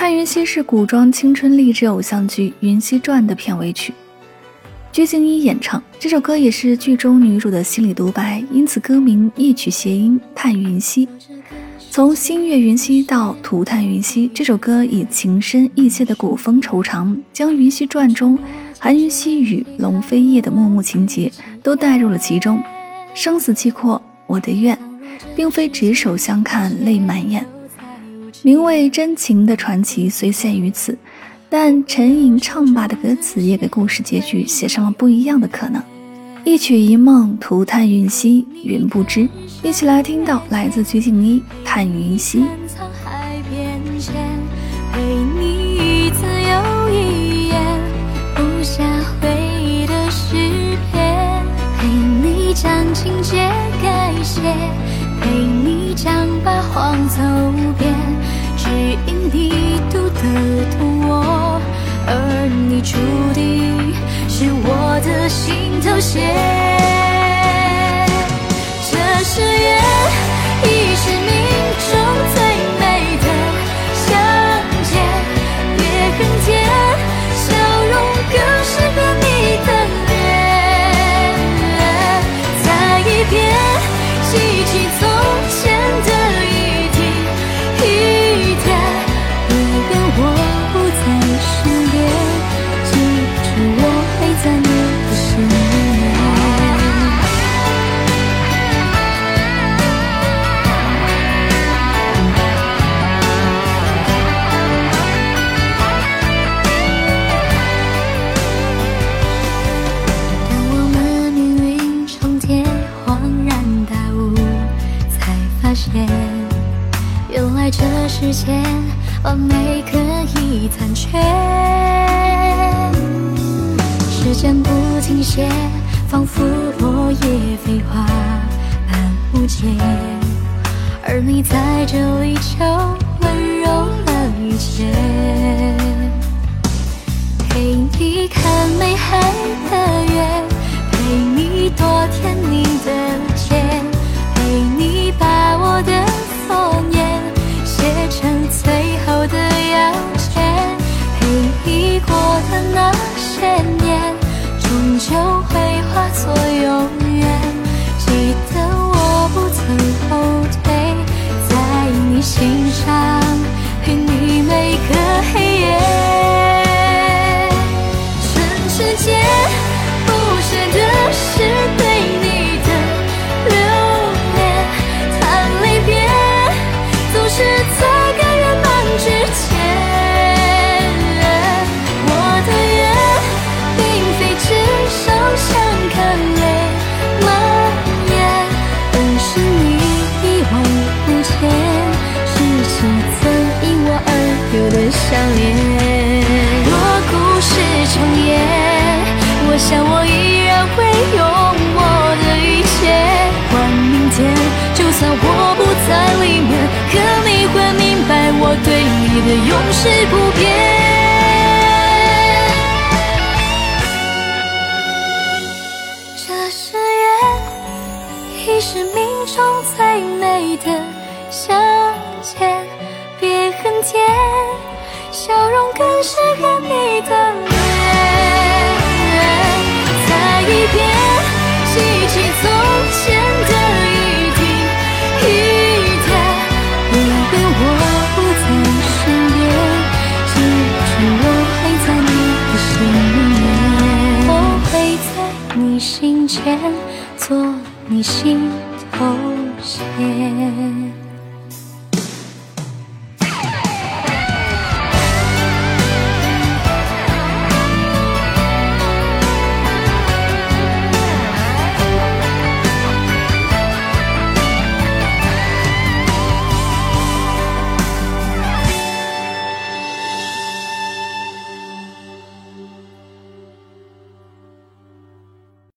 叹云溪是古装青春励志偶像剧《云溪传》的片尾曲，鞠婧祎演唱这首歌也是剧中女主的心理独白，因此歌名一曲谐音“叹云溪”。从星月云溪到涂炭云溪，这首歌以情深意切的古风惆怅，将《云溪传》中韩云溪与龙飞夜的幕幕情节都带入了其中。生死契阔，我的愿，并非执手相看泪满眼。名为真情的传奇虽限于此，但沉吟唱罢的歌词也给故事结局写上了不一样的可能。一曲一梦，涂炭云溪，云不知。一起来听到来自鞠婧祎《叹云溪》。陪你一字又一言，不下回忆的诗篇。陪你将情节改写，陪你将八荒走得懂我，而你注定是我的心头血。这誓言已是命中最美的相见，别恨天，笑容更适合你的脸。再一遍，记起世间完美可以残缺，时间不停歇，仿佛落叶飞花般无解，而你在这里就过的那些年，终究会化作永远。记得我不曾后退，在你心上想我依然会用我的一切换明天。就算我不在里面，可你会明白我对你的永世不变。这誓言已是命中最美的相见，别恨天。笑容更适合你的心间，做你心头血。